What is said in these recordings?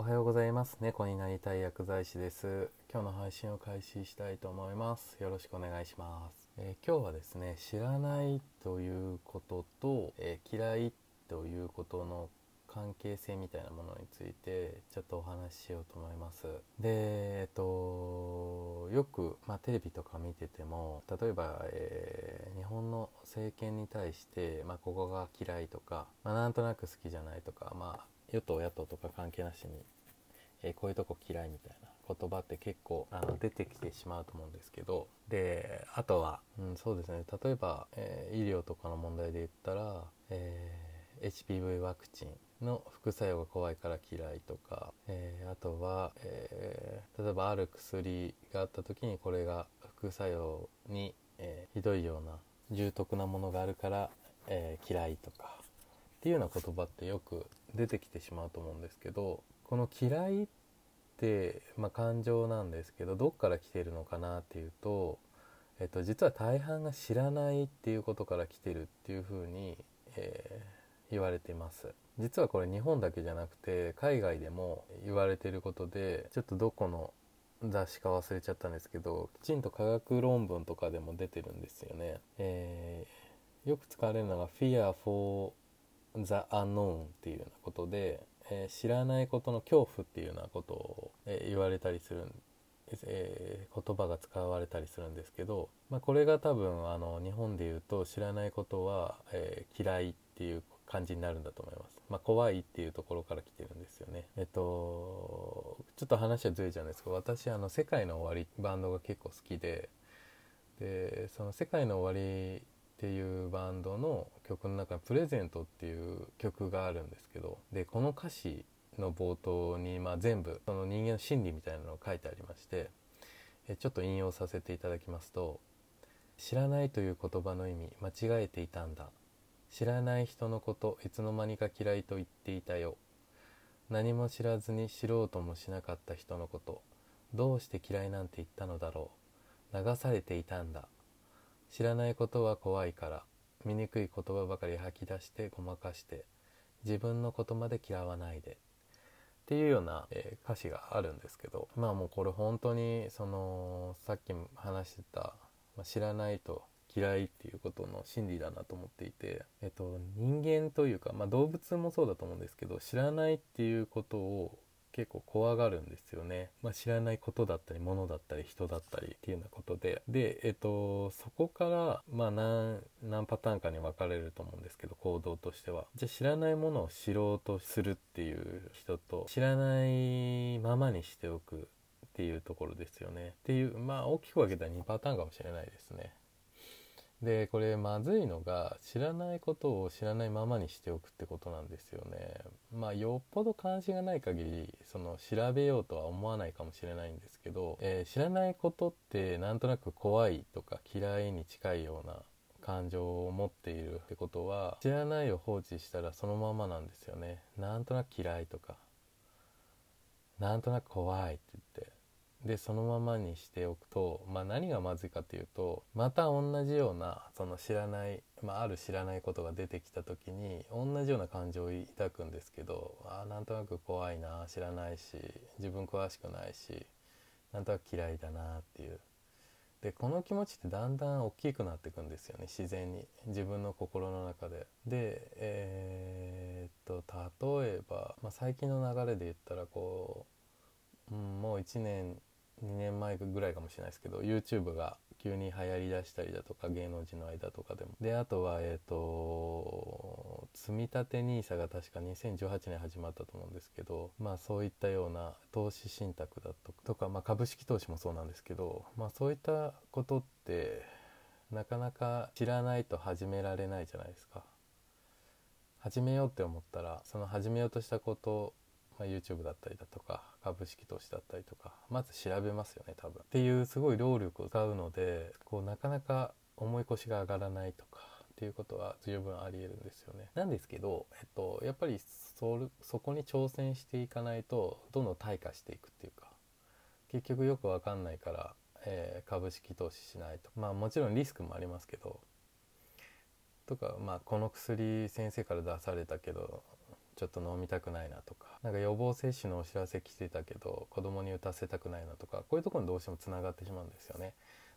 おはようございます。猫になりたい薬剤師です。今日の配信を開始したいと思います。よろしくお願いします、えー今日はですね知らないということと、えー嫌いということの関係性みたいなものについてちょっとお話ししようと思います。でえっとよく、まあ、テレビとか見てても例えば、えー日本の政権に対して、まあ、ここが嫌いとか、まあ、なんとなく好きじゃないとか、まあ、与党野党とか関係なしに、えーこういうとこ嫌いみたいな言葉って結構あの出てきてしまうと思うんですけどであとは、うん、そうですね。例えば、えー医療とかの問題で言ったら、えー HPV ワクチンの副作用が怖いから嫌いとか、えーあとは、え例えばある薬があった時にこれが副作用に、えひどいような重篤なものがあるから、え嫌いとかっていうような言葉ってよく出てきてしまうと思うんですけどこの嫌いって、まあ、感情なんですけどどっから来てるのかなっていうと、えっと、実は大半が知らないっていうことから来てるっていうふうに、えー言われています。実はこれ日本だけじゃなくて海外でも言われてることでちょっとどこの雑誌か忘れちゃったんですけどきちんと科学論文とかでも出てるんですよね、えーよく使われるのが Fear for the unknown っていうようなことで、えー知らないことの恐怖っていうようなことを、えー言われたりするんえー言葉が使われたりするんですけど、まあ、これが多分あの日本で言うと知らないことは、えー嫌いっていう感じになるんだと思います、まあ、怖いっていうところから来てるんですよね。えっとちょっと話はずれちゃうんですけど私あの「世界の終わり」バンドが結構好きででその「世界の終わり」っていうバンドの曲の中に「プレゼント」っていう曲があるんですけどでこの歌詞の冒頭に、まあ、全部その人間の心理みたいなのが書いてありましてえちょっと引用させていただきますと「知らないという言葉の意味間違えていたんだ。知らない人のこといつの間にか嫌いと言っていたよ。何も知らずに知ろうともしなかった人のことどうして嫌いなんて言ったのだろう。流されていたんだ。知らないことは怖いから醜い言葉ばかり吐き出してごまかして自分のことまで嫌わないでっていうような、え歌詞があるんですけどまあもうこれ本当にそのさっきも話してた、ま知らないと嫌いっていうことの真理だなと思っていて、えっと、人間というか、まあ、動物もそうだと思うんですけど知らないっていうことを結構怖がるんですよね、まあ、知らないことだったり物だったり人だったりっていうようなことで。で、えっと、そこから、まあ何、何パターンかに分かれると思うんですけど行動としては。じゃあ知らないものを知ろうとするっていう人と知らないままにしておくっていうところですよね。っていうまあ大きく分けたら2パターンかもしれないですね。でこれまずいのが知らないことを知らないままにしておくってことなんですよね。まあよっぽど関心がない限りその調べようとは思わないかもしれないんですけど、えー知らないことってなんとなく怖いとか嫌いに近いような感情を持っているってことは知らないを放置したらそのままなんですよね。なんとなく嫌いとかなんとなく怖いって言って。でそのままにしておくと、まあ、何がまずいかというとまた同じようなその知らない、まあ、ある知らないことが出てきた時に同じような感情を抱くんですけどあなんとなく怖いな知らないし自分詳しくないしなんとなく嫌いだなっていう。でこの気持ちってだんだん大きくなっていくんですよね自然に。自分の心の中で。でえーっと例えば、まあ、最近の流れで言ったらこう、うん、もう1年2年前ぐらいかもしれないですけど YouTube が急に流行りだしたりだとか芸能人の間とかでも。であとはえっ、と積み立て NISA が確か2018年始まったと思うんですけどまあそういったような投資信託だととか、まあ、株式投資もそうなんですけどまあそういったことってなかなか知らないと始められないじゃないですか。始めようって思ったらその始めようとしたことまあ、YouTube だったりだとか株式投資だったりとかまず調べますよね多分。っていうすごい労力を使うのでこうなかなか重い腰が上がらないとかっていうことは十分あり得るんですよね。なんですけど、えっと、やっぱりそそこに挑戦していかないとどんどん退化していくっていうか結局よくわかんないから、えー株式投資しないと。まあもちろんリスクもありますけど。とかまあこの薬先生から出されたけどちょっと飲みたくないなとかなんか予防接種のお知らせ来てたけど子供に打たせたくないなとかこういうとこにどうしてもつながってしまうんですよね。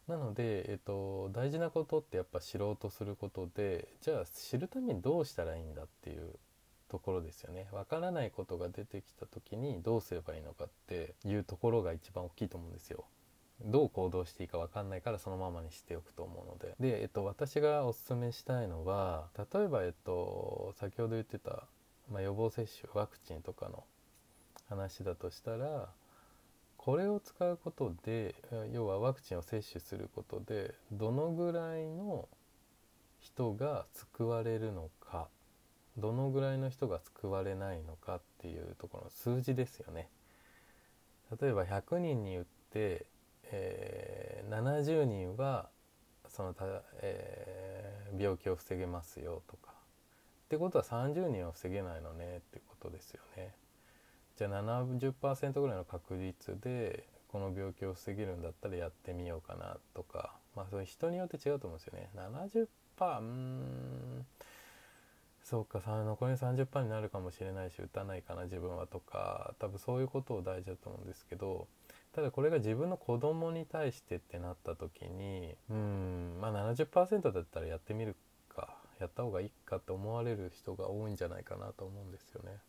なので、えっと、大事なことってやっぱ知ろうとすることでじゃあ知るためにどうしたらいいんだっていうところですよね。わからないことが出てきた時にどうすればいいのかっていうところが一番大きいと思うんですよ。どう行動していいか分かんないからそのままにしておくと思うのでで、えっと、私がおすすめしたいのは例えば、えっと、先ほど言ってた、まあ、予防接種ワクチンとかの話だとしたらこれを使うことで要はワクチンを接種することでどのぐらいの人が救われるのかどのぐらいの人が救われないのかっていうところの数字ですよね。例えば100人に言ってえー、70人はそのた、えー、病気を防げますよとかってことは30人は防げないのねってことですよね。じゃあ70%ぐらいの確率でこの病気を防げるんだったらやってみようかなとかまあそれ人によって違うと思うんですよね。70%うーんそうか残り30%になるかもしれないし打たないかな自分はとか多分そういうことを大事だと思うんですけどただこれが自分の子供に対してってなった時にうんまあ70%だったらやってみるかやった方がいいかって思われる人が多いんじゃないかなと思うんですよね。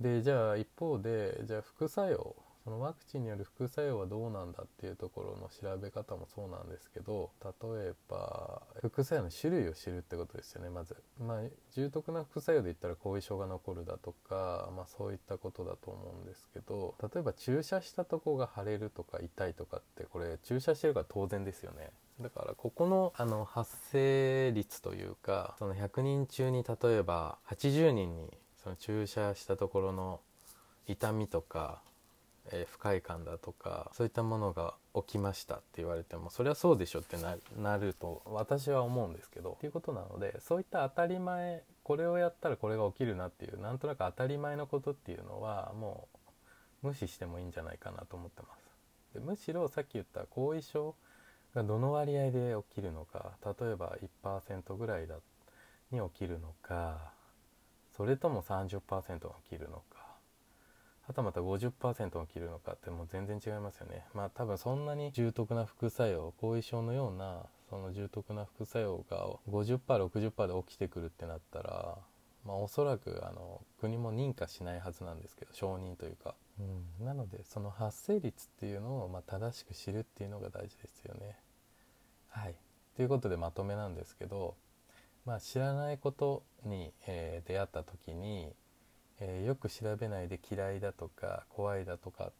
でじゃあ一方でじゃあ副作用そのワクチンによる副作用はどうなんだっていうところの調べ方もそうなんですけど例えば副作用の種類を知るってことですよねまず、まあ、重篤な副作用で言ったら後遺症が残るだとか、まあ、そういったことだと思うんですけど例えば注射したとこが腫れるとか痛いとかってこれ注射してるから当然ですよね。だからここのあの発生率というかその100人中に例えば80人にその注射したところの痛みとかえー、不快感だとかそういったものが起きましたって言われてもそれはそうでしょってなると私は思うんですけどっていうことなのでそういった当たり前これをやったらこれが起きるなっていうなんとなく当たり前のことっていうのはもう無視してもいいんじゃないかなと思ってます。でむしろさっき言った後遺症がどの割合で起きるのか例えば1%ぐらいだに起きるのかそれとも30%が起きるのかはたまた50%起きるのかってもう全然違いますよね。まあ多分そんなに重篤な副作用後遺症のようなその重篤な副作用が 50%60% で起きてくるってなったらまあおそらくあの国も認可しないはずなんですけど承認というか、うん、なのでその発生率っていうのをま正しく知るっていうのが大事ですよね。はい。ということでまとめなんですけどまあ知らないことに、えー、出会った時にえー、よく調べないで嫌いだとか怖いだとかっ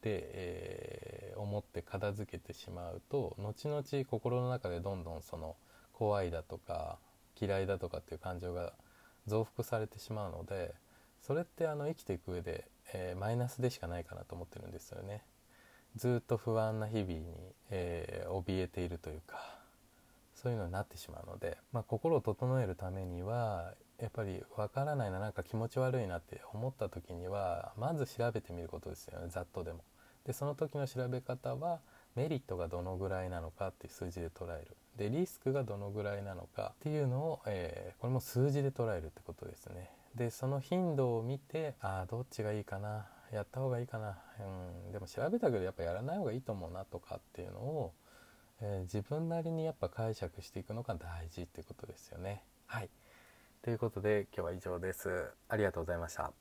て、えー、思って片付けてしまうと後々心の中でどんどんその怖いだとか嫌いだとかっていう感情が増幅されてしまうのでそれってあの生きていく上で、えー、マイナスでしかないかなと思ってるんですよね。ずっと不安な日々に、えー、怯えているというかそういうのになってしまうので、まあ、心を整えるためにはやっぱり分からないななんか気持ち悪いなって思った時にはまず調べてみることですよねざっとでも。でその時の調べ方はメリットがどのぐらいなのかっていう数字で捉える。でリスクがどのぐらいなのかっていうのを、えー、これも数字で捉えるってことですね。でその頻度を見てああどっちがいいかなやった方がいいかな、うん、でも調べたけどやっぱやらない方がいいと思うなとかっていうのを、えー、自分なりにやっぱ解釈していくのが大事ってことですよね。はい。ということで今日は以上です。ありがとうございました。